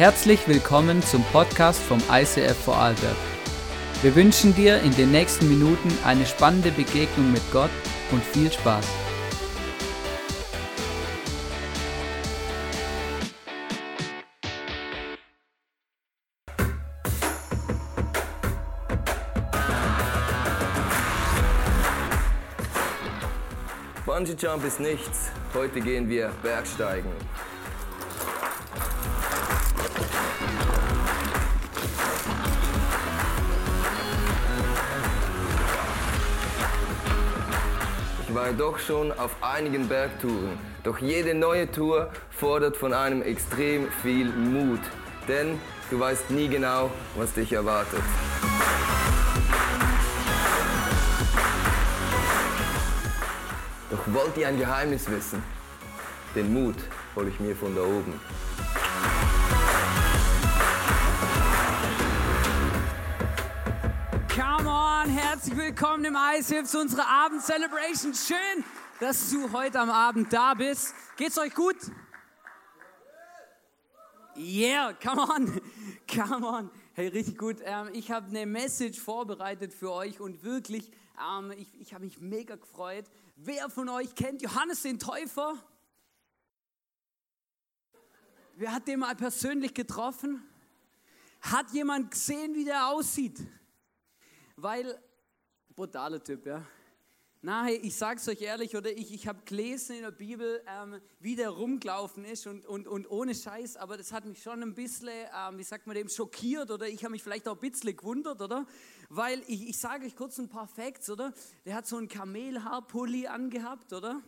Herzlich willkommen zum Podcast vom ICF Vorarlberg. Wir wünschen dir in den nächsten Minuten eine spannende Begegnung mit Gott und viel Spaß. Bungee Jump ist nichts. Heute gehen wir Bergsteigen. Ich doch schon auf einigen Bergtouren. Doch jede neue Tour fordert von einem extrem viel Mut. Denn du weißt nie genau, was dich erwartet. Doch wollt ihr ein Geheimnis wissen? Den Mut hole ich mir von da oben. Herzlich willkommen im ICF zu unserer Abend-Celebration. Schön, dass du heute am Abend da bist. Geht's euch gut? Yeah, come on, come on. Hey, richtig gut. Ähm, ich habe eine Message vorbereitet für euch und wirklich, ähm, ich, ich habe mich mega gefreut. Wer von euch kennt Johannes den Täufer? Wer hat den mal persönlich getroffen? Hat jemand gesehen, wie der aussieht? Weil, brutaler Typ, ja. Na, hey, ich sag's euch ehrlich, oder ich, ich habe gelesen in der Bibel, ähm, wie der rumgelaufen ist und, und, und ohne Scheiß, aber das hat mich schon ein bisschen, ähm, wie sagt man dem, schockiert oder ich habe mich vielleicht auch ein bisschen gewundert, oder? Weil ich, ich sage euch kurz ein paar Facts, oder? Der hat so einen Kamelhaarpulli angehabt, oder?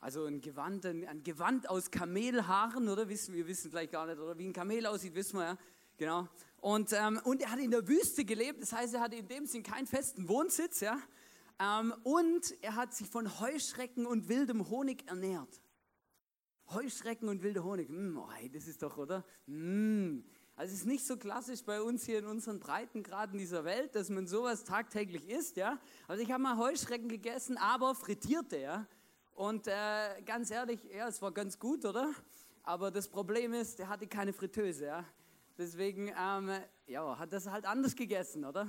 Also ein Gewand, ein, ein Gewand aus Kamelhaaren, oder? Wissen wir wissen vielleicht gar nicht, oder? Wie ein Kamel aussieht, wissen wir ja. Genau. Und, ähm, und er hat in der Wüste gelebt, das heißt, er hatte in dem Sinn keinen festen Wohnsitz, ja. Ähm, und er hat sich von Heuschrecken und wildem Honig ernährt. Heuschrecken und wilder Honig, mm, oh, hey, das ist doch, oder? Mm. Also es ist nicht so klassisch bei uns hier in unseren Breitengraden dieser Welt, dass man sowas tagtäglich isst, ja. Also ich habe mal Heuschrecken gegessen, aber frittierte, ja. Und äh, ganz ehrlich, ja, es war ganz gut, oder? Aber das Problem ist, der hatte keine Fritteuse, ja. Deswegen, ähm, ja, hat das halt anders gegessen, oder?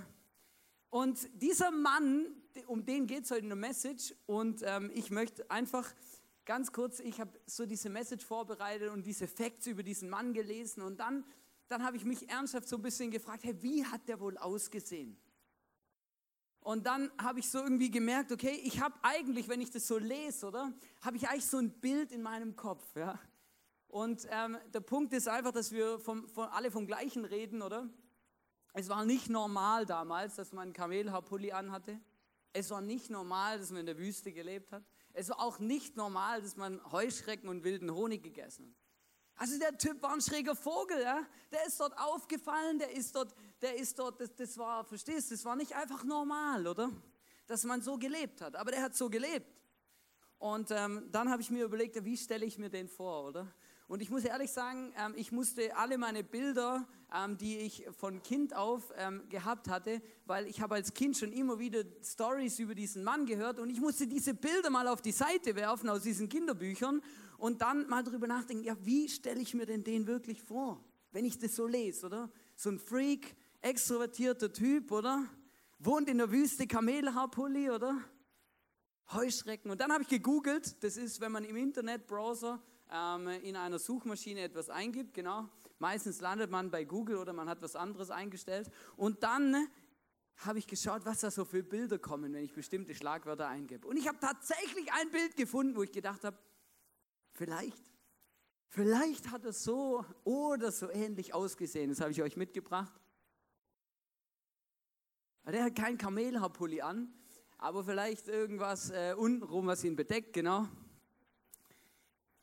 Und dieser Mann, um den geht es heute in der Message. Und ähm, ich möchte einfach ganz kurz, ich habe so diese Message vorbereitet und diese Facts über diesen Mann gelesen. Und dann, dann habe ich mich ernsthaft so ein bisschen gefragt, hey, wie hat der wohl ausgesehen? Und dann habe ich so irgendwie gemerkt, okay, ich habe eigentlich, wenn ich das so lese, oder, habe ich eigentlich so ein Bild in meinem Kopf, ja. Und ähm, der Punkt ist einfach, dass wir vom, von, alle vom Gleichen reden, oder? Es war nicht normal damals, dass man einen Kamelhaarpulli anhatte. Es war nicht normal, dass man in der Wüste gelebt hat. Es war auch nicht normal, dass man Heuschrecken und wilden Honig gegessen hat. Also der Typ war ein schräger Vogel, ja? der ist dort aufgefallen, der ist dort, der ist dort, das, das war, verstehst du, das war nicht einfach normal, oder? Dass man so gelebt hat, aber der hat so gelebt. Und ähm, dann habe ich mir überlegt, wie stelle ich mir den vor, oder? Und ich muss ehrlich sagen, ähm, ich musste alle meine Bilder, ähm, die ich von Kind auf ähm, gehabt hatte, weil ich habe als Kind schon immer wieder Stories über diesen Mann gehört und ich musste diese Bilder mal auf die Seite werfen aus diesen Kinderbüchern und dann mal darüber nachdenken, ja, wie stelle ich mir denn den wirklich vor, wenn ich das so lese, oder? So ein Freak, extrovertierter Typ, oder? Wohnt in der Wüste, Kamelhaarpulli, oder? Heuschrecken. Und dann habe ich gegoogelt, das ist, wenn man im Internetbrowser ähm, in einer Suchmaschine etwas eingibt, genau. Meistens landet man bei Google oder man hat was anderes eingestellt. Und dann habe ich geschaut, was da so für Bilder kommen, wenn ich bestimmte Schlagwörter eingebe. Und ich habe tatsächlich ein Bild gefunden, wo ich gedacht habe, vielleicht, vielleicht hat er so oder so ähnlich ausgesehen. Das habe ich euch mitgebracht. Der hat kein Kamelhaarpulli an, aber vielleicht irgendwas äh, untenrum, was ihn bedeckt, genau.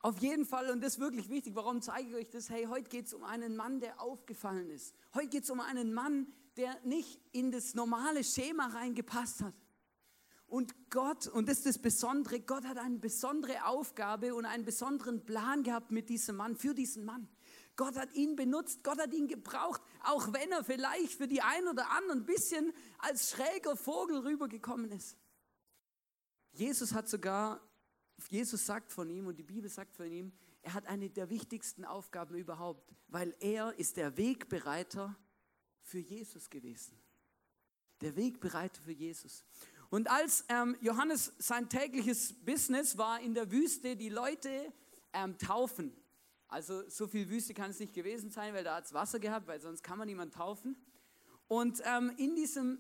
Auf jeden Fall, und das ist wirklich wichtig, warum zeige ich euch das? Hey, heute geht es um einen Mann, der aufgefallen ist. Heute geht es um einen Mann, der nicht in das normale Schema reingepasst hat. Und Gott, und das ist das Besondere, Gott hat eine besondere Aufgabe und einen besonderen Plan gehabt mit diesem Mann, für diesen Mann. Gott hat ihn benutzt, Gott hat ihn gebraucht, auch wenn er vielleicht für die einen oder anderen ein bisschen als schräger Vogel rübergekommen ist. Jesus hat sogar Jesus sagt von ihm und die Bibel sagt von ihm, er hat eine der wichtigsten Aufgaben überhaupt, weil er ist der Wegbereiter für Jesus gewesen. Der Wegbereiter für Jesus. Und als ähm, Johannes sein tägliches Business war in der Wüste, die Leute ähm, taufen. Also so viel Wüste kann es nicht gewesen sein, weil da hat es Wasser gehabt, weil sonst kann man niemand taufen. Und ähm, in, diesem,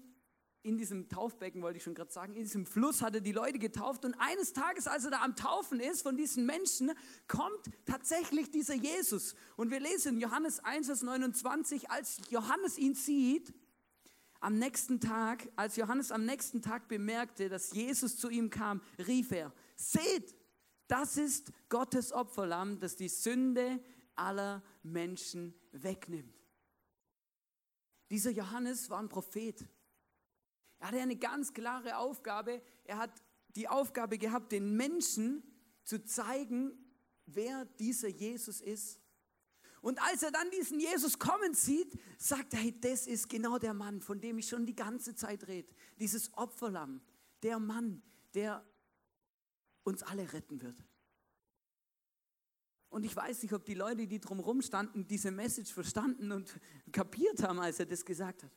in diesem Taufbecken, wollte ich schon gerade sagen, in diesem Fluss hat er die Leute getauft. Und eines Tages, als er da am Taufen ist von diesen Menschen, kommt tatsächlich dieser Jesus. Und wir lesen in Johannes 1, Vers 29, als Johannes ihn sieht, am nächsten Tag, als Johannes am nächsten Tag bemerkte, dass Jesus zu ihm kam, rief er, seht, das ist Gottes Opferlamm, das die Sünde aller Menschen wegnimmt. Dieser Johannes war ein Prophet. Er hatte eine ganz klare Aufgabe. Er hat die Aufgabe gehabt, den Menschen zu zeigen, wer dieser Jesus ist. Und als er dann diesen Jesus kommen sieht, sagt er, hey, das ist genau der Mann, von dem ich schon die ganze Zeit rede. Dieses Opferlamm, der Mann, der uns alle retten wird. Und ich weiß nicht, ob die Leute, die drumherum standen, diese Message verstanden und kapiert haben, als er das gesagt hat.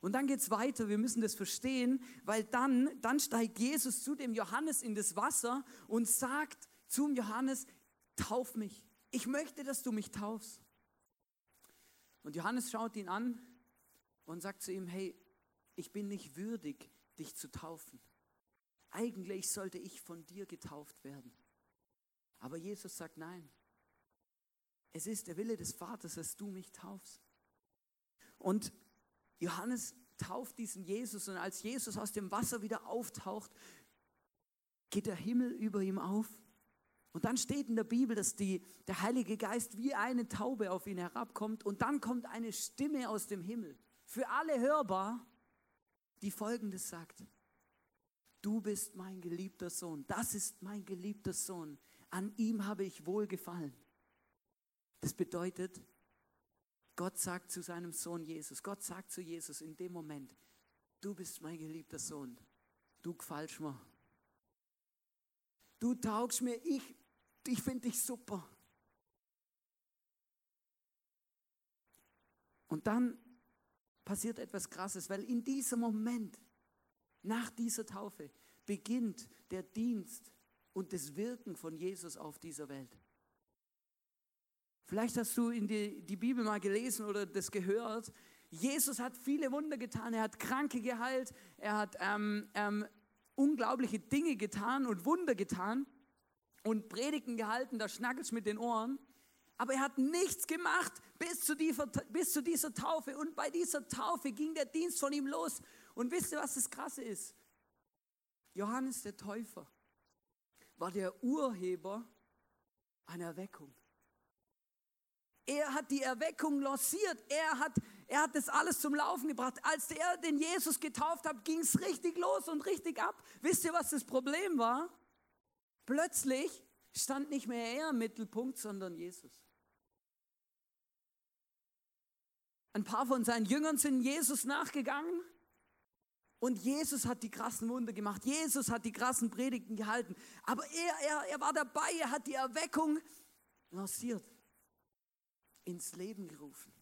Und dann geht es weiter, wir müssen das verstehen, weil dann, dann steigt Jesus zu dem Johannes in das Wasser und sagt zum Johannes, tauf mich. Ich möchte, dass du mich taufst. Und Johannes schaut ihn an und sagt zu ihm, hey, ich bin nicht würdig, dich zu taufen. Eigentlich sollte ich von dir getauft werden. Aber Jesus sagt nein. Es ist der Wille des Vaters, dass du mich taufst. Und Johannes tauft diesen Jesus und als Jesus aus dem Wasser wieder auftaucht, geht der Himmel über ihm auf. Und dann steht in der Bibel, dass die, der Heilige Geist wie eine Taube auf ihn herabkommt und dann kommt eine Stimme aus dem Himmel, für alle hörbar, die folgendes sagt. Du bist mein geliebter Sohn, das ist mein geliebter Sohn, an ihm habe ich wohlgefallen. Das bedeutet, Gott sagt zu seinem Sohn Jesus, Gott sagt zu Jesus in dem Moment, du bist mein geliebter Sohn, du gefällst mir. Du taugst mir, ich, ich finde dich super. Und dann passiert etwas Krasses, weil in diesem Moment, nach dieser Taufe, beginnt der Dienst und das Wirken von Jesus auf dieser Welt. Vielleicht hast du in die, die Bibel mal gelesen oder das gehört. Jesus hat viele Wunder getan, er hat Kranke geheilt, er hat ähm, ähm, unglaubliche Dinge getan und Wunder getan und Predigten gehalten, da schnackelt mit den Ohren. Aber er hat nichts gemacht bis zu, dieser, bis zu dieser Taufe. Und bei dieser Taufe ging der Dienst von ihm los. Und wisst ihr, was das Krasse ist? Johannes der Täufer war der Urheber einer Erweckung. Er hat die Erweckung lanciert. Er hat, er hat das alles zum Laufen gebracht. Als er den Jesus getauft hat, ging es richtig los und richtig ab. Wisst ihr, was das Problem war? Plötzlich stand nicht mehr er im Mittelpunkt, sondern Jesus. Ein paar von seinen Jüngern sind Jesus nachgegangen und Jesus hat die krassen Wunder gemacht. Jesus hat die krassen Predigten gehalten. Aber er, er, er war dabei, er hat die Erweckung lanciert, ins Leben gerufen.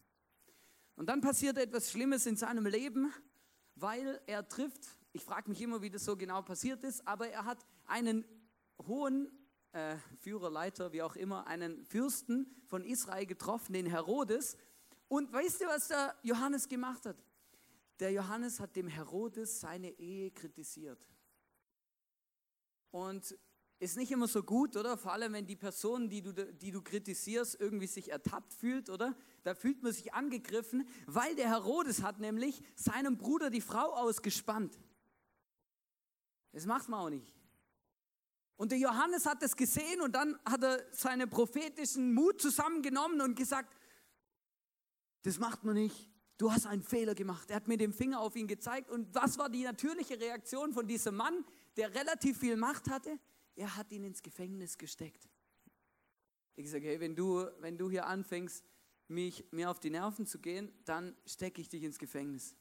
Und dann passiert etwas Schlimmes in seinem Leben, weil er trifft, ich frage mich immer, wie das so genau passiert ist, aber er hat einen hohen äh, Führer, Leiter, wie auch immer, einen Fürsten von Israel getroffen, den Herodes. Und weißt du, was der Johannes gemacht hat? Der Johannes hat dem Herodes seine Ehe kritisiert. Und ist nicht immer so gut, oder? Vor allem, wenn die Person, die du, die du kritisierst, irgendwie sich ertappt fühlt, oder? Da fühlt man sich angegriffen, weil der Herodes hat nämlich seinem Bruder die Frau ausgespannt. Das macht man auch nicht. Und der Johannes hat das gesehen und dann hat er seinen prophetischen Mut zusammengenommen und gesagt, das macht man nicht du hast einen Fehler gemacht. Er hat mir den Finger auf ihn gezeigt. Und was war die natürliche Reaktion von diesem Mann, der relativ viel Macht hatte? Er hat ihn ins Gefängnis gesteckt. Ich sage, hey, wenn du, wenn du hier anfängst, mich, mir auf die Nerven zu gehen, dann stecke ich dich ins Gefängnis.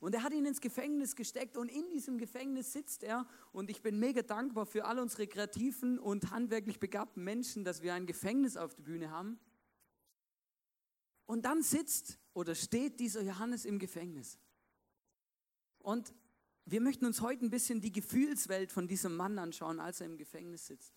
Und er hat ihn ins Gefängnis gesteckt und in diesem Gefängnis sitzt er. Und ich bin mega dankbar für all unsere kreativen und handwerklich begabten Menschen, dass wir ein Gefängnis auf der Bühne haben. Und dann sitzt oder steht dieser Johannes im Gefängnis. Und wir möchten uns heute ein bisschen die Gefühlswelt von diesem Mann anschauen, als er im Gefängnis sitzt.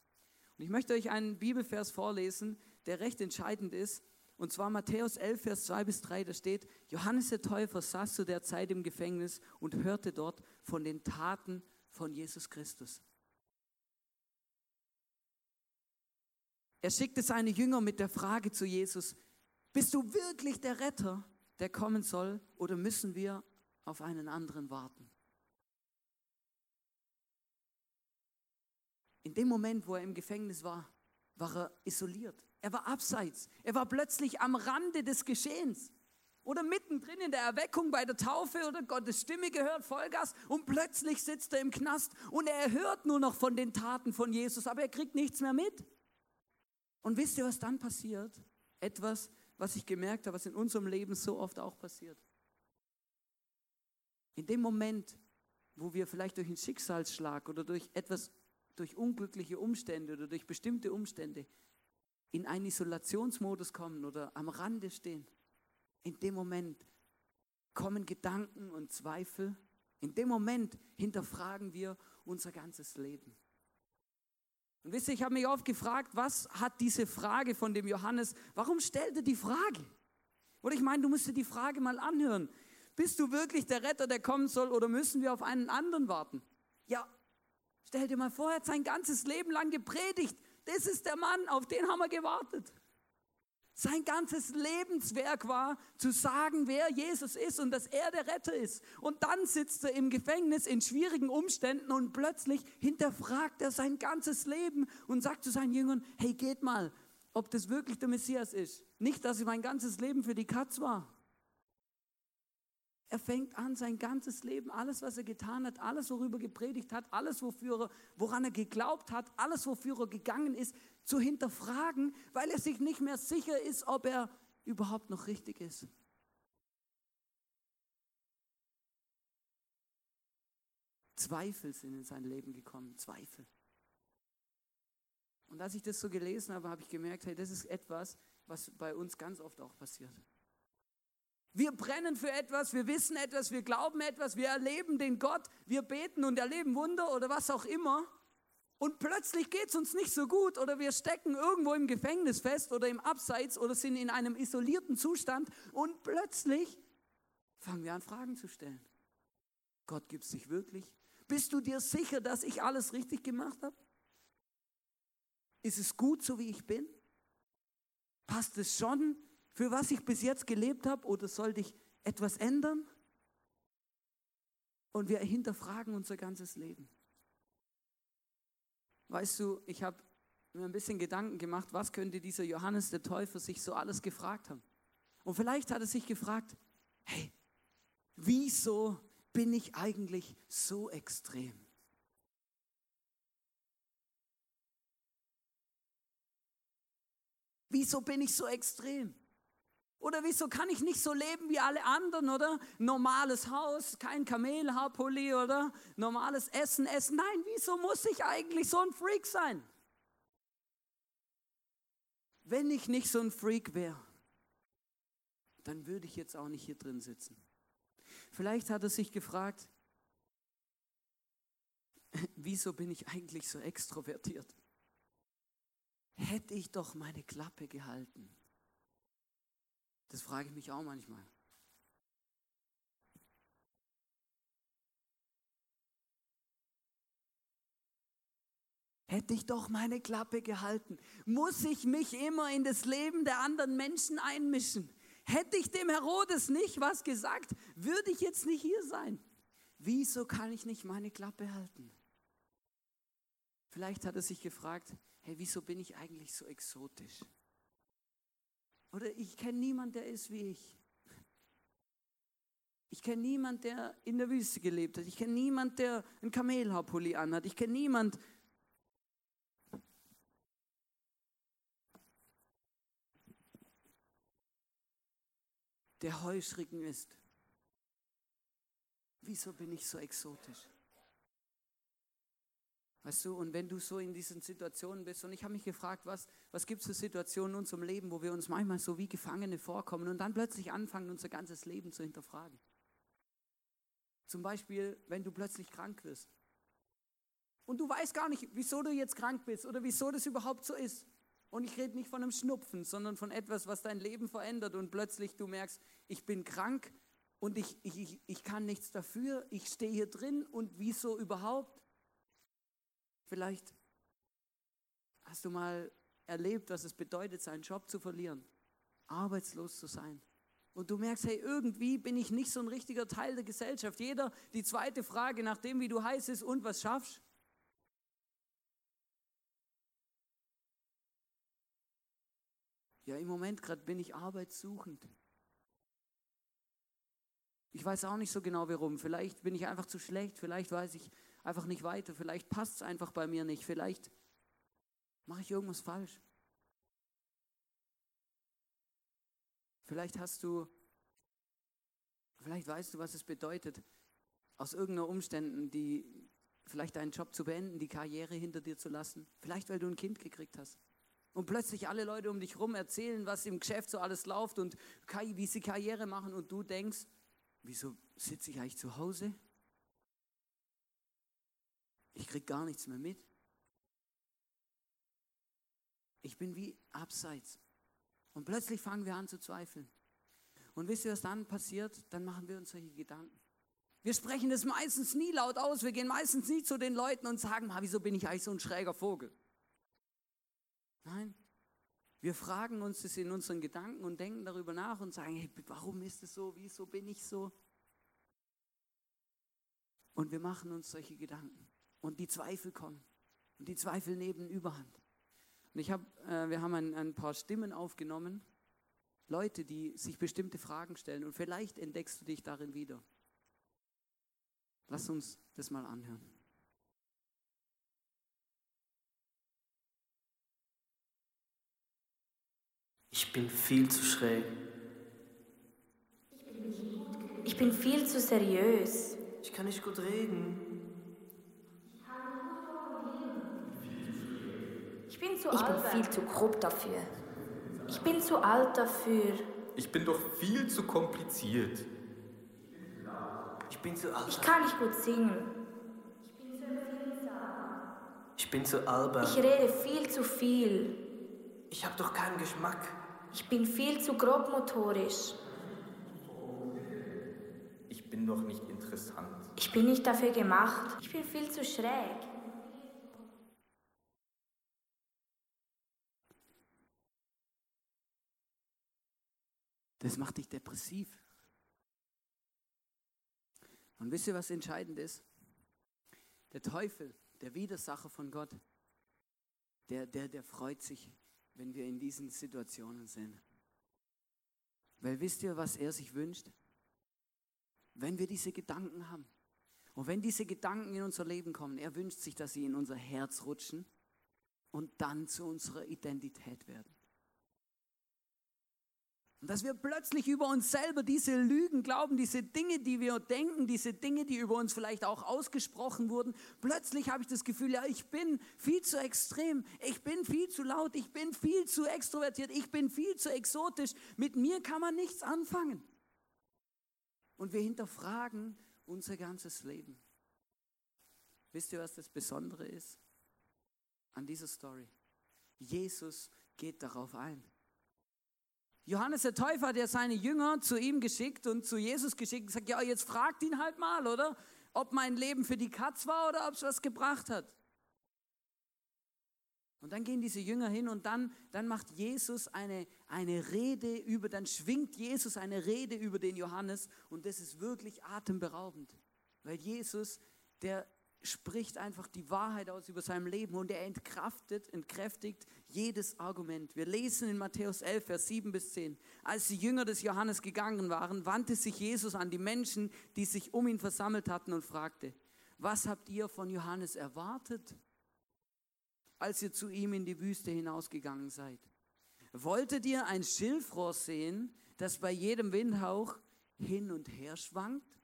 Und ich möchte euch einen Bibelvers vorlesen, der recht entscheidend ist. Und zwar Matthäus 11, Vers 2 bis 3, da steht, Johannes der Täufer saß zu der Zeit im Gefängnis und hörte dort von den Taten von Jesus Christus. Er schickte seine Jünger mit der Frage zu Jesus, bist du wirklich der Retter, der kommen soll, oder müssen wir auf einen anderen warten? In dem Moment, wo er im Gefängnis war, war er isoliert. Er war abseits. Er war plötzlich am Rande des Geschehens. Oder mittendrin in der Erweckung bei der Taufe oder Gottes Stimme gehört, Vollgas, und plötzlich sitzt er im Knast und er hört nur noch von den Taten von Jesus, aber er kriegt nichts mehr mit. Und wisst ihr, was dann passiert? Etwas, was ich gemerkt habe, was in unserem Leben so oft auch passiert. In dem Moment, wo wir vielleicht durch einen Schicksalsschlag oder durch etwas durch unglückliche Umstände oder durch bestimmte Umstände in einen Isolationsmodus kommen oder am Rande stehen, in dem Moment kommen Gedanken und Zweifel. In dem Moment hinterfragen wir unser ganzes Leben. Und wisst ihr, ich habe mich oft gefragt, was hat diese Frage von dem Johannes, warum stellt er die Frage? Oder ich meine, du musst dir die Frage mal anhören. Bist du wirklich der Retter, der kommen soll, oder müssen wir auf einen anderen warten? Ja, Stell dir mal vor, er hat sein ganzes Leben lang gepredigt. Das ist der Mann, auf den haben wir gewartet. Sein ganzes Lebenswerk war zu sagen, wer Jesus ist und dass er der Retter ist. Und dann sitzt er im Gefängnis in schwierigen Umständen und plötzlich hinterfragt er sein ganzes Leben und sagt zu seinen Jüngern, hey, geht mal, ob das wirklich der Messias ist. Nicht, dass ich mein ganzes Leben für die Katz war. Er fängt an, sein ganzes Leben, alles, was er getan hat, alles, worüber er gepredigt hat, alles, wofür er, woran er geglaubt hat, alles, wofür er gegangen ist, zu hinterfragen, weil er sich nicht mehr sicher ist, ob er überhaupt noch richtig ist. Zweifel sind in sein Leben gekommen, Zweifel. Und als ich das so gelesen habe, habe ich gemerkt, hey, das ist etwas, was bei uns ganz oft auch passiert. Wir brennen für etwas, wir wissen etwas, wir glauben etwas, wir erleben den Gott, wir beten und erleben Wunder oder was auch immer. Und plötzlich geht es uns nicht so gut oder wir stecken irgendwo im Gefängnis fest oder im Abseits oder sind in einem isolierten Zustand und plötzlich fangen wir an, Fragen zu stellen. Gott gibt es dich wirklich? Bist du dir sicher, dass ich alles richtig gemacht habe? Ist es gut, so wie ich bin? Passt es schon für was ich bis jetzt gelebt habe oder sollte ich etwas ändern? Und wir hinterfragen unser ganzes Leben. Weißt du, ich habe mir ein bisschen Gedanken gemacht, was könnte dieser Johannes der Täufer sich so alles gefragt haben. Und vielleicht hat er sich gefragt, hey, wieso bin ich eigentlich so extrem? Wieso bin ich so extrem? Oder wieso kann ich nicht so leben wie alle anderen, oder? Normales Haus, kein Kamelhaarpulli, oder? Normales Essen, Essen. Nein, wieso muss ich eigentlich so ein Freak sein? Wenn ich nicht so ein Freak wäre, dann würde ich jetzt auch nicht hier drin sitzen. Vielleicht hat er sich gefragt, wieso bin ich eigentlich so extrovertiert? Hätte ich doch meine Klappe gehalten. Das frage ich mich auch manchmal. Hätte ich doch meine Klappe gehalten. Muss ich mich immer in das Leben der anderen Menschen einmischen? Hätte ich dem Herodes nicht was gesagt, würde ich jetzt nicht hier sein. Wieso kann ich nicht meine Klappe halten? Vielleicht hat er sich gefragt, hey, wieso bin ich eigentlich so exotisch? Oder ich kenne niemanden, der ist wie ich. Ich kenne niemanden, der in der Wüste gelebt hat. Ich kenne niemanden, der einen Kamelhaarpulli anhat. Ich kenne niemanden, der Heuschrecken ist. wieso bin ich so exotisch? Weißt du, und wenn du so in diesen Situationen bist, und ich habe mich gefragt, was, was gibt es für Situationen in unserem Leben, wo wir uns manchmal so wie Gefangene vorkommen und dann plötzlich anfangen, unser ganzes Leben zu hinterfragen. Zum Beispiel, wenn du plötzlich krank wirst. Und du weißt gar nicht, wieso du jetzt krank bist oder wieso das überhaupt so ist. Und ich rede nicht von einem Schnupfen, sondern von etwas, was dein Leben verändert und plötzlich du merkst, ich bin krank und ich, ich, ich kann nichts dafür, ich stehe hier drin und wieso überhaupt? Vielleicht hast du mal erlebt, was es bedeutet, seinen Job zu verlieren, arbeitslos zu sein. Und du merkst, hey, irgendwie bin ich nicht so ein richtiger Teil der Gesellschaft. Jeder, die zweite Frage nach dem, wie du heißt, ist, und was schaffst? Ja, im Moment gerade bin ich arbeitssuchend. Ich weiß auch nicht so genau warum. Vielleicht bin ich einfach zu schlecht, vielleicht weiß ich einfach nicht weiter, vielleicht passt es einfach bei mir nicht, vielleicht mache ich irgendwas falsch. Vielleicht hast du, vielleicht weißt du, was es bedeutet, aus irgendeiner Umständen, die vielleicht deinen Job zu beenden, die Karriere hinter dir zu lassen. Vielleicht, weil du ein Kind gekriegt hast. Und plötzlich alle Leute um dich herum erzählen, was im Geschäft so alles läuft und wie sie Karriere machen und du denkst, wieso sitze ich eigentlich zu Hause? Ich kriege gar nichts mehr mit. Ich bin wie abseits. Und plötzlich fangen wir an zu zweifeln. Und wisst ihr, was dann passiert? Dann machen wir uns solche Gedanken. Wir sprechen das meistens nie laut aus. Wir gehen meistens nie zu den Leuten und sagen, wieso bin ich eigentlich so ein schräger Vogel? Nein. Wir fragen uns das in unseren Gedanken und denken darüber nach und sagen, hey, warum ist es so? Wieso bin ich so? Und wir machen uns solche Gedanken. Und die Zweifel kommen. Und die Zweifel nehmen Überhand. Und ich hab, äh, wir haben ein, ein paar Stimmen aufgenommen. Leute, die sich bestimmte Fragen stellen. Und vielleicht entdeckst du dich darin wieder. Lass uns das mal anhören. Ich bin viel zu schräg. Ich bin viel zu seriös. Ich kann nicht gut reden. Ich bin zu Ich bin albern. viel zu grob dafür. Ich bin zu alt dafür. Ich bin doch viel zu kompliziert. Ich bin zu alt. Ich kann nicht gut singen. Ich bin zu albern. Ich rede viel zu viel. Ich habe doch keinen Geschmack. Ich bin viel zu grobmotorisch. Ich bin doch nicht interessant. Ich bin nicht dafür gemacht. Ich bin viel zu schräg. Das macht dich depressiv. Und wisst ihr, was entscheidend ist? Der Teufel, der Widersacher von Gott, der, der, der freut sich, wenn wir in diesen Situationen sind. Weil wisst ihr, was er sich wünscht? Wenn wir diese Gedanken haben. Und wenn diese Gedanken in unser Leben kommen, er wünscht sich, dass sie in unser Herz rutschen und dann zu unserer Identität werden. Und dass wir plötzlich über uns selber diese Lügen glauben, diese Dinge, die wir denken, diese Dinge, die über uns vielleicht auch ausgesprochen wurden. Plötzlich habe ich das Gefühl, ja, ich bin viel zu extrem, ich bin viel zu laut, ich bin viel zu extrovertiert, ich bin viel zu exotisch. Mit mir kann man nichts anfangen. Und wir hinterfragen unser ganzes Leben. Wisst ihr, was das Besondere ist an dieser Story? Jesus geht darauf ein. Johannes der Täufer hat ja seine Jünger zu ihm geschickt und zu Jesus geschickt und gesagt, ja, jetzt fragt ihn halt mal, oder? Ob mein Leben für die Katz war oder ob es was gebracht hat. Und dann gehen diese Jünger hin und dann, dann macht Jesus eine, eine Rede über, dann schwingt Jesus eine Rede über den Johannes und das ist wirklich atemberaubend. Weil Jesus, der spricht einfach die Wahrheit aus über sein Leben und er entkraftet, entkräftigt jedes Argument. Wir lesen in Matthäus 11, Vers 7 bis 10. Als die Jünger des Johannes gegangen waren, wandte sich Jesus an die Menschen, die sich um ihn versammelt hatten und fragte, was habt ihr von Johannes erwartet, als ihr zu ihm in die Wüste hinausgegangen seid? Wolltet ihr ein Schilfrohr sehen, das bei jedem Windhauch hin und her schwankt?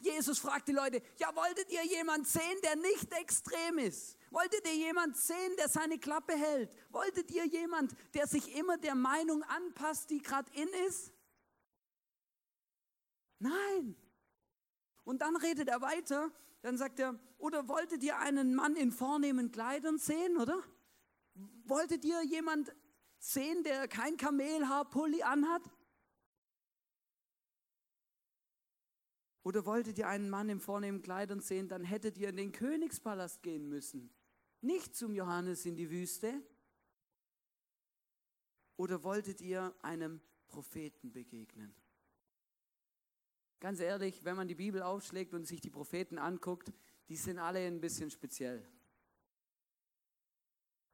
Jesus fragt die Leute, ja, wolltet ihr jemand sehen, der nicht extrem ist? Wolltet ihr jemand sehen, der seine Klappe hält? Wolltet ihr jemand, der sich immer der Meinung anpasst, die gerade in ist? Nein. Und dann redet er weiter, dann sagt er, oder wolltet ihr einen Mann in vornehmen Kleidern sehen, oder? Wolltet ihr jemand sehen, der kein Kamelhaarpulli anhat? Oder wolltet ihr einen Mann in vornehmen Kleidern sehen, dann hättet ihr in den Königspalast gehen müssen, nicht zum Johannes in die Wüste. Oder wolltet ihr einem Propheten begegnen? Ganz ehrlich, wenn man die Bibel aufschlägt und sich die Propheten anguckt, die sind alle ein bisschen speziell.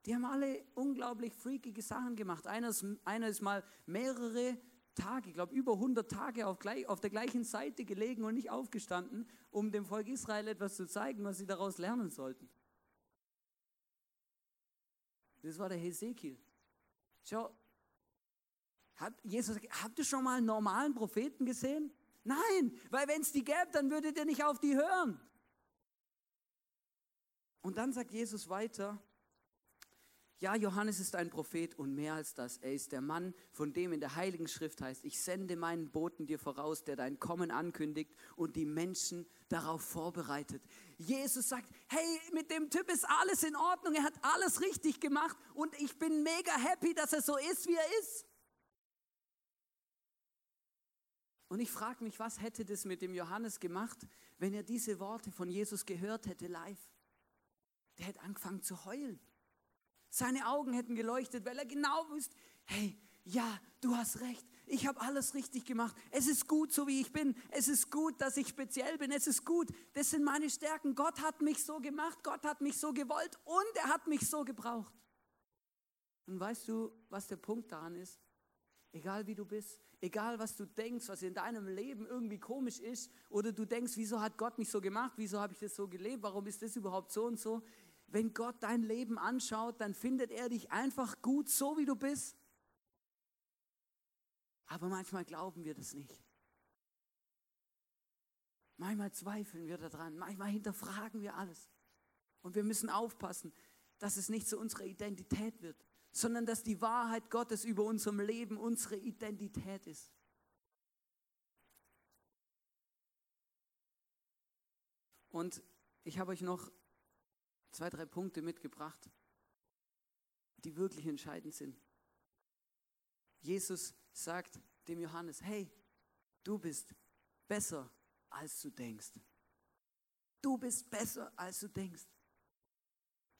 Die haben alle unglaublich freakige Sachen gemacht. Einer ist, einer ist mal mehrere Tage, ich glaube über 100 Tage auf, gleich, auf der gleichen Seite gelegen und nicht aufgestanden, um dem Volk Israel etwas zu zeigen, was sie daraus lernen sollten. Das war der Hesekiel. Schau, hat Jesus, habt ihr schon mal einen normalen Propheten gesehen? Nein, weil wenn es die gäbe, dann würdet ihr nicht auf die hören. Und dann sagt Jesus weiter, ja, Johannes ist ein Prophet und mehr als das. Er ist der Mann, von dem in der Heiligen Schrift heißt, ich sende meinen Boten dir voraus, der dein Kommen ankündigt und die Menschen darauf vorbereitet. Jesus sagt, hey, mit dem Typ ist alles in Ordnung, er hat alles richtig gemacht und ich bin mega happy, dass er so ist, wie er ist. Und ich frage mich, was hätte das mit dem Johannes gemacht, wenn er diese Worte von Jesus gehört hätte live? Der hätte angefangen zu heulen. Seine Augen hätten geleuchtet, weil er genau wusste, hey, ja, du hast recht, ich habe alles richtig gemacht. Es ist gut, so wie ich bin. Es ist gut, dass ich speziell bin. Es ist gut, das sind meine Stärken. Gott hat mich so gemacht, Gott hat mich so gewollt und er hat mich so gebraucht. Und weißt du, was der Punkt daran ist? Egal wie du bist, egal was du denkst, was in deinem Leben irgendwie komisch ist, oder du denkst, wieso hat Gott mich so gemacht, wieso habe ich das so gelebt, warum ist das überhaupt so und so. Wenn Gott dein Leben anschaut, dann findet er dich einfach gut, so wie du bist. Aber manchmal glauben wir das nicht. Manchmal zweifeln wir daran, manchmal hinterfragen wir alles. Und wir müssen aufpassen, dass es nicht zu unserer Identität wird sondern dass die Wahrheit Gottes über unserem Leben unsere Identität ist. Und ich habe euch noch zwei, drei Punkte mitgebracht, die wirklich entscheidend sind. Jesus sagt dem Johannes, hey, du bist besser, als du denkst. Du bist besser, als du denkst.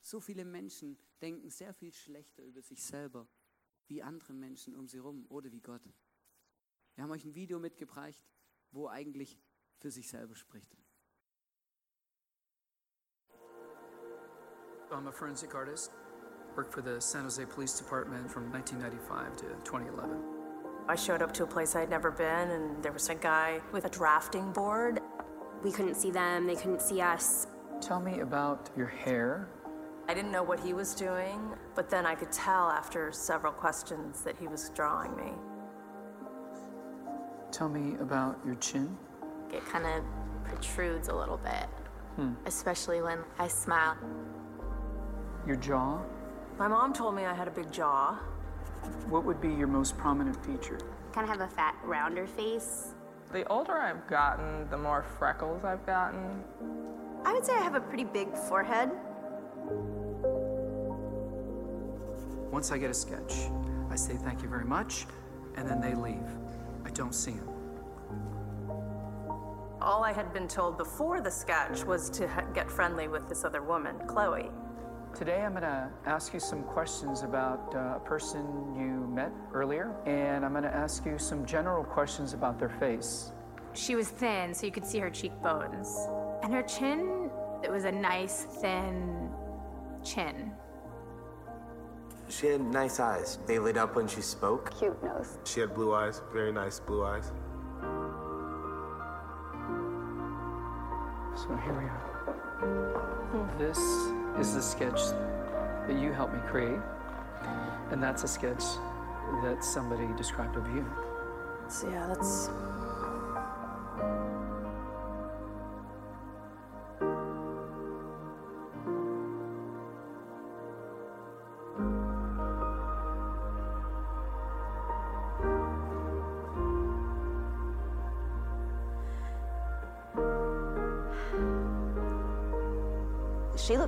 So viele Menschen denken sehr viel schlechter über sich selber wie andere Menschen um sie herum oder wie Gott. Wir haben euch ein Video mitgebracht, wo eigentlich für sich selber spricht. I'm a forensic artist. Worked for the San Jose Police Department from 1995 to 2011. I showed up to a place I'd never been, and there was a guy with a drafting board. We couldn't see them, they couldn't see us. Tell me about your hair I didn't know what he was doing, but then I could tell after several questions that he was drawing me. Tell me about your chin. It kind of protrudes a little bit, hmm. especially when I smile. Your jaw. My mom told me I had a big jaw. What would be your most prominent feature? Kind of have a fat, rounder face. The older I've gotten, the more freckles I've gotten. I would say I have a pretty big forehead. Once I get a sketch, I say thank you very much, and then they leave. I don't see them. All I had been told before the sketch was to ha- get friendly with this other woman, Chloe. Today I'm going to ask you some questions about uh, a person you met earlier, and I'm going to ask you some general questions about their face. She was thin, so you could see her cheekbones. And her chin, it was a nice, thin chin. She had nice eyes. They lit up when she spoke. Cute nose. She had blue eyes, very nice blue eyes. So here we are. This is the sketch that you helped me create, and that's a sketch that somebody described of you. So yeah, that's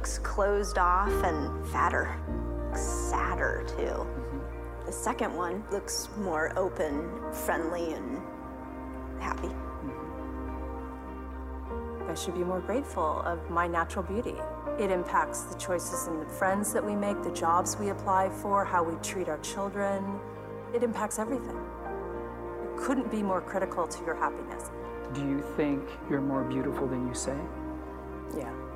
looks closed off and fatter, sadder too. The second one looks more open, friendly, and happy. I should be more grateful of my natural beauty. It impacts the choices and the friends that we make, the jobs we apply for, how we treat our children. It impacts everything. It couldn't be more critical to your happiness. Do you think you're more beautiful than you say? Yeah. Yeah.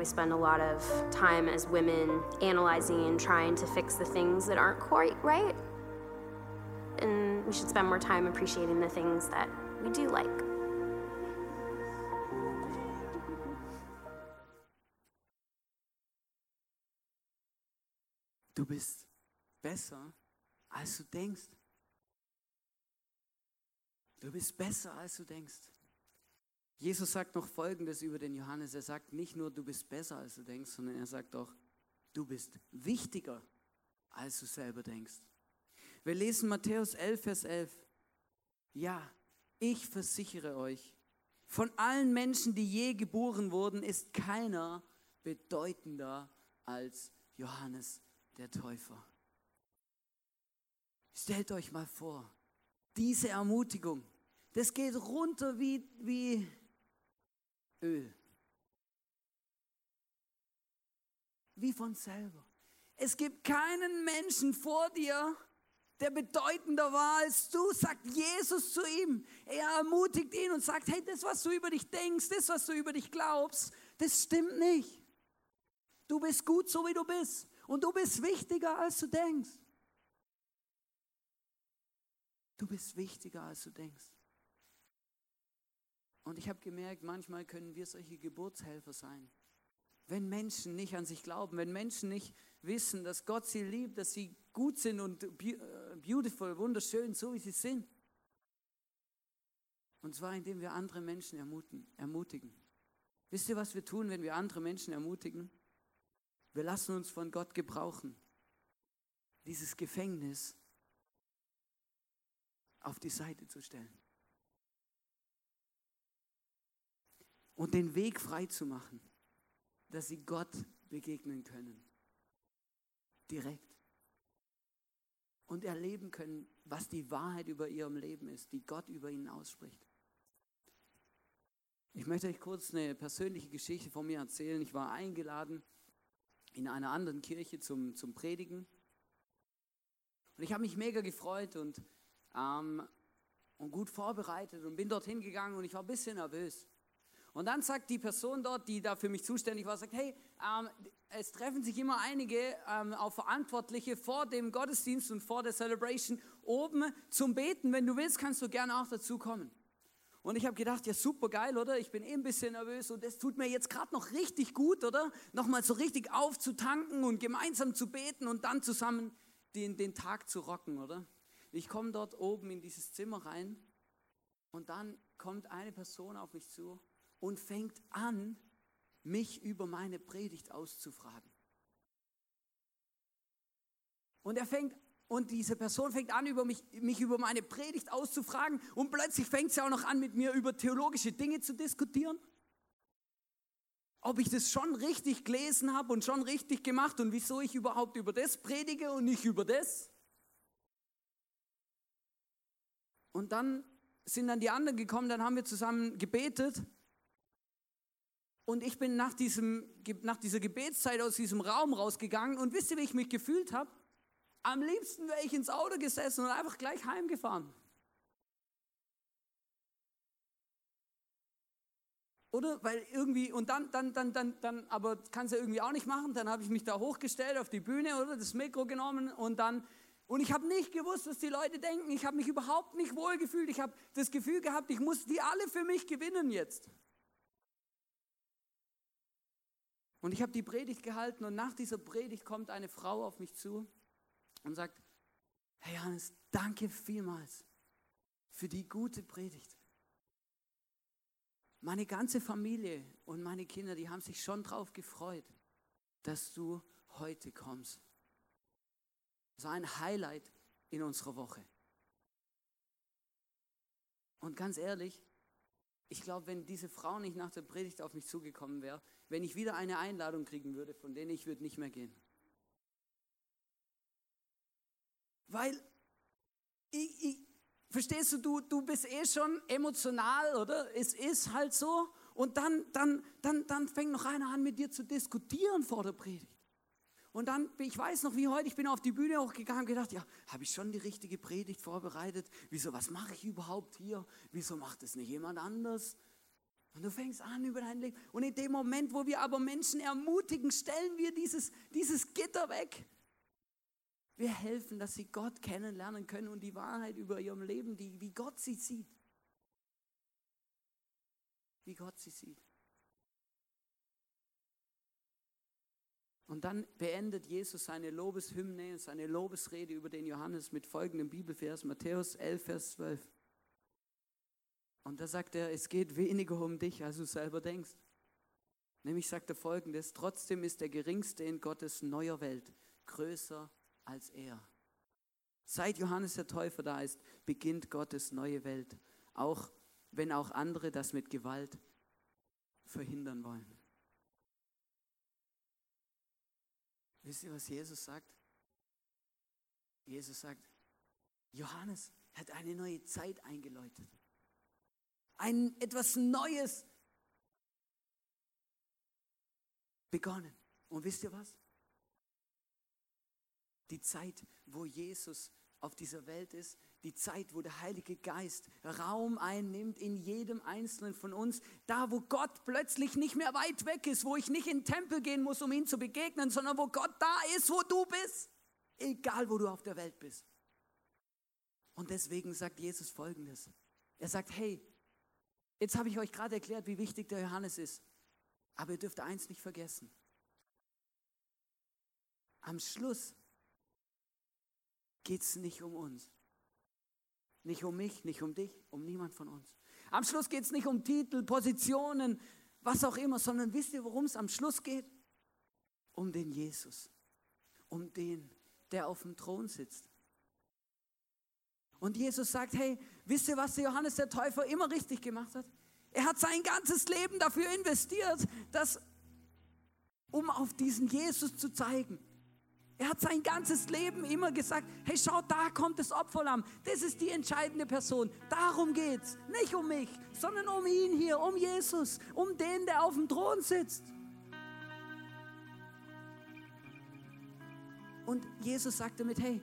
We spend a lot of time as women analyzing and trying to fix the things that aren't quite right. And we should spend more time appreciating the things that we do like. Du bist besser, als du denkst. Du bist besser, als du denkst. Jesus sagt noch Folgendes über den Johannes. Er sagt nicht nur, du bist besser, als du denkst, sondern er sagt auch, du bist wichtiger, als du selber denkst. Wir lesen Matthäus 11, Vers 11. Ja, ich versichere euch, von allen Menschen, die je geboren wurden, ist keiner bedeutender als Johannes der Täufer. Stellt euch mal vor, diese Ermutigung, das geht runter wie, wie Öl. Wie von selber. Es gibt keinen Menschen vor dir, der bedeutender war als du, sagt Jesus zu ihm. Er ermutigt ihn und sagt, hey, das, was du über dich denkst, das, was du über dich glaubst, das stimmt nicht. Du bist gut, so wie du bist. Und du bist wichtiger, als du denkst. Du bist wichtiger, als du denkst. Und ich habe gemerkt, manchmal können wir solche Geburtshelfer sein. Wenn Menschen nicht an sich glauben, wenn Menschen nicht wissen, dass Gott sie liebt, dass sie gut sind und beautiful, wunderschön, so wie sie sind. Und zwar indem wir andere Menschen ermutigen. Wisst ihr, was wir tun, wenn wir andere Menschen ermutigen? Wir lassen uns von Gott gebrauchen, dieses Gefängnis auf die Seite zu stellen. Und den Weg frei zu machen, dass sie Gott begegnen können. Direkt. Und erleben können, was die Wahrheit über ihrem Leben ist, die Gott über ihnen ausspricht. Ich möchte euch kurz eine persönliche Geschichte von mir erzählen. Ich war eingeladen in einer anderen Kirche zum, zum Predigen. Und ich habe mich mega gefreut und, ähm, und gut vorbereitet und bin dorthin gegangen und ich war ein bisschen nervös. Und dann sagt die Person dort, die da für mich zuständig war, sagt, hey, ähm, es treffen sich immer einige ähm, auch Verantwortliche vor dem Gottesdienst und vor der Celebration oben zum Beten. Wenn du willst, kannst du gerne auch dazu kommen. Und ich habe gedacht, ja super geil, oder? Ich bin eh ein bisschen nervös und es tut mir jetzt gerade noch richtig gut, oder? Nochmal so richtig aufzutanken und gemeinsam zu beten und dann zusammen den, den Tag zu rocken, oder? Ich komme dort oben in dieses Zimmer rein und dann kommt eine Person auf mich zu und fängt an, mich über meine Predigt auszufragen. Und er fängt und diese Person fängt an, über mich, mich über meine Predigt auszufragen und plötzlich fängt sie auch noch an, mit mir über theologische Dinge zu diskutieren. Ob ich das schon richtig gelesen habe und schon richtig gemacht und wieso ich überhaupt über das predige und nicht über das. Und dann sind dann die anderen gekommen, dann haben wir zusammen gebetet. Und ich bin nach, diesem, nach dieser Gebetszeit aus diesem Raum rausgegangen und wisst ihr, wie ich mich gefühlt habe? Am liebsten wäre ich ins Auto gesessen und einfach gleich heimgefahren. Oder? Weil irgendwie, und dann, dann, dann, dann, dann, aber kann es ja irgendwie auch nicht machen. Dann habe ich mich da hochgestellt auf die Bühne oder das Mikro genommen und dann, und ich habe nicht gewusst, was die Leute denken. Ich habe mich überhaupt nicht wohl gefühlt. Ich habe das Gefühl gehabt, ich muss die alle für mich gewinnen jetzt. Und ich habe die Predigt gehalten und nach dieser Predigt kommt eine Frau auf mich zu und sagt, Herr Johannes, danke vielmals für die gute Predigt. Meine ganze Familie und meine Kinder, die haben sich schon drauf gefreut, dass du heute kommst. Das war ein Highlight in unserer Woche. Und ganz ehrlich, Ich glaube, wenn diese Frau nicht nach der Predigt auf mich zugekommen wäre, wenn ich wieder eine Einladung kriegen würde, von denen ich würde nicht mehr gehen. Weil, ich, ich, verstehst du, du, du bist eh schon emotional, oder? Es ist halt so. Und dann, dann, dann, dann fängt noch einer an, mit dir zu diskutieren vor der Predigt. Und dann, ich weiß noch wie heute, ich bin auf die Bühne hochgegangen und gedacht, ja, habe ich schon die richtige Predigt vorbereitet? Wieso, was mache ich überhaupt hier? Wieso macht es nicht jemand anders? Und du fängst an über dein Leben. Und in dem Moment, wo wir aber Menschen ermutigen, stellen wir dieses, dieses Gitter weg. Wir helfen, dass sie Gott kennenlernen können und die Wahrheit über ihrem Leben, die, wie Gott sie sieht. Wie Gott sie sieht. Und dann beendet Jesus seine Lobeshymne, seine Lobesrede über den Johannes mit folgendem Bibelvers, Matthäus 11, Vers 12. Und da sagt er, es geht weniger um dich, als du selber denkst. Nämlich sagt er folgendes, trotzdem ist der Geringste in Gottes neuer Welt größer als er. Seit Johannes der Täufer da ist, beginnt Gottes neue Welt, auch wenn auch andere das mit Gewalt verhindern wollen. Wisst ihr, was Jesus sagt? Jesus sagt, Johannes hat eine neue Zeit eingeläutet. Ein etwas Neues begonnen. Und wisst ihr was? Die Zeit, wo Jesus auf dieser Welt ist, die Zeit, wo der Heilige Geist Raum einnimmt in jedem Einzelnen von uns, da wo Gott plötzlich nicht mehr weit weg ist, wo ich nicht in den Tempel gehen muss, um ihm zu begegnen, sondern wo Gott da ist, wo du bist, egal wo du auf der Welt bist. Und deswegen sagt Jesus Folgendes. Er sagt, hey, jetzt habe ich euch gerade erklärt, wie wichtig der Johannes ist, aber ihr dürft eins nicht vergessen. Am Schluss geht es nicht um uns. Nicht um mich, nicht um dich, um niemand von uns. Am Schluss geht es nicht um Titel, Positionen, was auch immer, sondern wisst ihr, worum es am Schluss geht? Um den Jesus, um den, der auf dem Thron sitzt. Und Jesus sagt, hey, wisst ihr, was der Johannes der Täufer immer richtig gemacht hat? Er hat sein ganzes Leben dafür investiert, dass, um auf diesen Jesus zu zeigen. Er hat sein ganzes Leben immer gesagt, hey, schau, da kommt das Opferlamm. Das ist die entscheidende Person. Darum geht's. Nicht um mich, sondern um ihn hier, um Jesus, um den, der auf dem Thron sitzt. Und Jesus sagte mit, hey,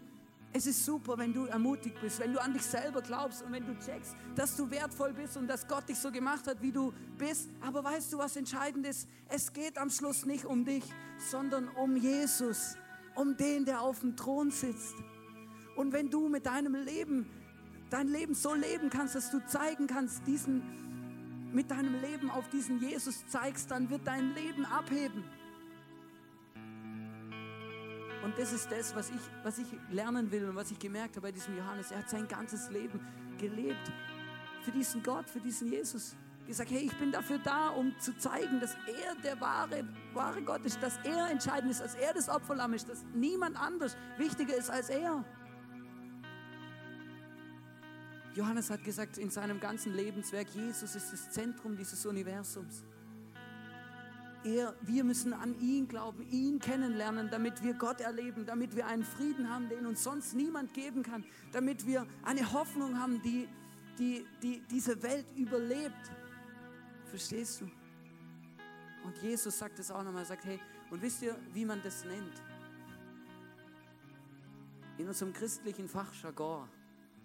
es ist super, wenn du ermutigt bist, wenn du an dich selber glaubst und wenn du checkst, dass du wertvoll bist und dass Gott dich so gemacht hat, wie du bist. Aber weißt du, was entscheidend ist? Es geht am Schluss nicht um dich, sondern um Jesus um den, der auf dem Thron sitzt. Und wenn du mit deinem Leben, dein Leben so leben kannst, dass du zeigen kannst, diesen, mit deinem Leben auf diesen Jesus zeigst, dann wird dein Leben abheben. Und das ist das, was ich, was ich lernen will und was ich gemerkt habe bei diesem Johannes. Er hat sein ganzes Leben gelebt für diesen Gott, für diesen Jesus gesagt, hey, ich bin dafür da, um zu zeigen, dass er der wahre, wahre Gott ist, dass er entscheidend ist, dass er das Opferlamm ist, dass niemand anders wichtiger ist als er. Johannes hat gesagt in seinem ganzen Lebenswerk, Jesus ist das Zentrum dieses Universums. Er, wir müssen an ihn glauben, ihn kennenlernen, damit wir Gott erleben, damit wir einen Frieden haben, den uns sonst niemand geben kann, damit wir eine Hoffnung haben, die, die, die diese Welt überlebt. Verstehst du? Und Jesus sagt es auch nochmal, sagt, hey, und wisst ihr, wie man das nennt? In unserem christlichen Fachjargon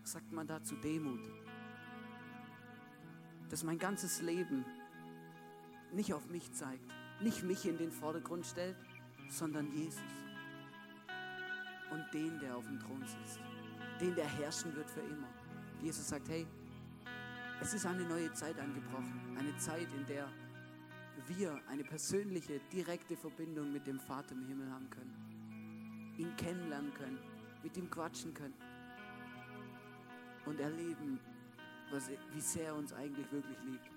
sagt man dazu Demut. Dass mein ganzes Leben nicht auf mich zeigt, nicht mich in den Vordergrund stellt, sondern Jesus. Und den, der auf dem Thron sitzt. Den, der herrschen wird für immer. Jesus sagt, hey, es ist eine neue Zeit angebrochen. Eine Zeit, in der wir eine persönliche, direkte Verbindung mit dem Vater im Himmel haben können. Ihn kennenlernen können, mit ihm quatschen können. Und erleben, was, wie sehr er uns eigentlich wirklich liebt.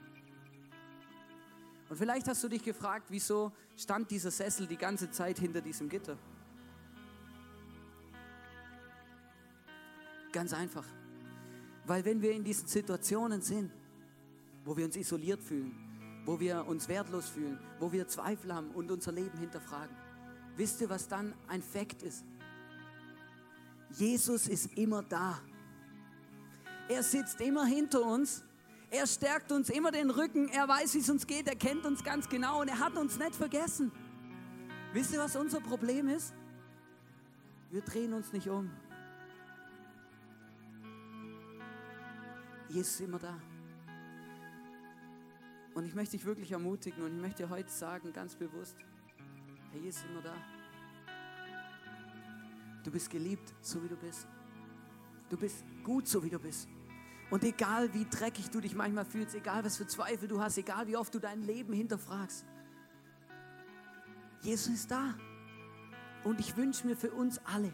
Und vielleicht hast du dich gefragt, wieso stand dieser Sessel die ganze Zeit hinter diesem Gitter? Ganz einfach. Weil wenn wir in diesen Situationen sind, wo wir uns isoliert fühlen, wo wir uns wertlos fühlen, wo wir Zweifel haben und unser Leben hinterfragen. Wisst ihr, was dann ein Fakt ist? Jesus ist immer da. Er sitzt immer hinter uns. Er stärkt uns immer den Rücken. Er weiß, wie es uns geht. Er kennt uns ganz genau und er hat uns nicht vergessen. Wisst ihr, was unser Problem ist? Wir drehen uns nicht um. Jesus ist immer da. Und ich möchte dich wirklich ermutigen und ich möchte dir heute sagen, ganz bewusst, Herr Jesus ist immer da. Du bist geliebt, so wie du bist. Du bist gut, so wie du bist. Und egal wie dreckig du dich manchmal fühlst, egal was für Zweifel du hast, egal wie oft du dein Leben hinterfragst, Jesus ist da. Und ich wünsche mir für uns alle,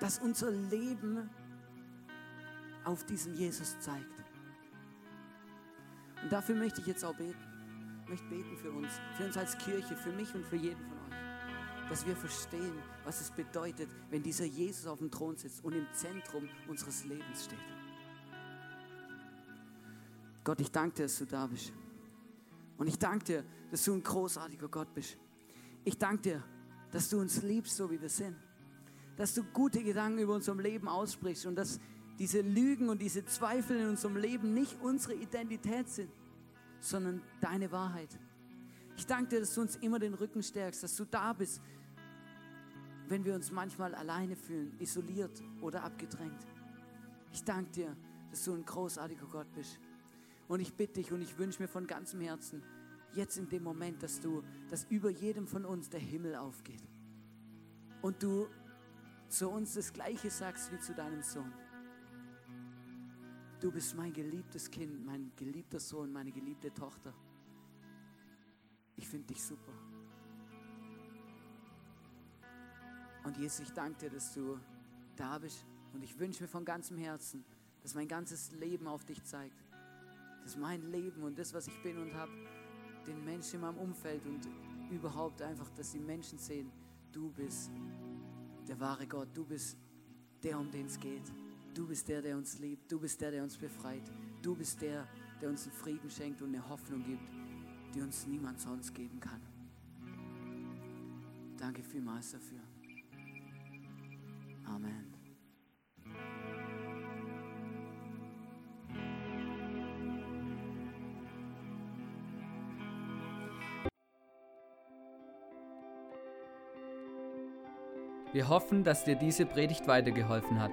dass unser Leben auf diesen Jesus zeigt. Und dafür möchte ich jetzt auch beten. Ich möchte beten für uns, für uns als Kirche, für mich und für jeden von euch. Dass wir verstehen, was es bedeutet, wenn dieser Jesus auf dem Thron sitzt und im Zentrum unseres Lebens steht. Gott, ich danke dir, dass du da bist. Und ich danke dir, dass du ein großartiger Gott bist. Ich danke dir, dass du uns liebst, so wie wir sind. Dass du gute Gedanken über unserem Leben aussprichst und dass diese Lügen und diese Zweifel in unserem Leben nicht unsere Identität sind, sondern deine Wahrheit. Ich danke dir, dass du uns immer den Rücken stärkst, dass du da bist, wenn wir uns manchmal alleine fühlen, isoliert oder abgedrängt. Ich danke dir, dass du ein großartiger Gott bist. Und ich bitte dich und ich wünsche mir von ganzem Herzen, jetzt in dem Moment, dass du, dass über jedem von uns der Himmel aufgeht. Und du zu uns das Gleiche sagst wie zu deinem Sohn. Du bist mein geliebtes Kind, mein geliebter Sohn, meine geliebte Tochter. Ich finde dich super. Und Jesus, ich danke dir, dass du da bist. Und ich wünsche mir von ganzem Herzen, dass mein ganzes Leben auf dich zeigt. Dass mein Leben und das, was ich bin und habe, den Menschen in meinem Umfeld und überhaupt einfach, dass die Menschen sehen, du bist der wahre Gott, du bist der, um den es geht. Du bist der, der uns liebt, du bist der, der uns befreit, du bist der, der uns einen Frieden schenkt und eine Hoffnung gibt, die uns niemand sonst geben kann. Danke vielmals dafür. Amen. Wir hoffen, dass dir diese Predigt weitergeholfen hat.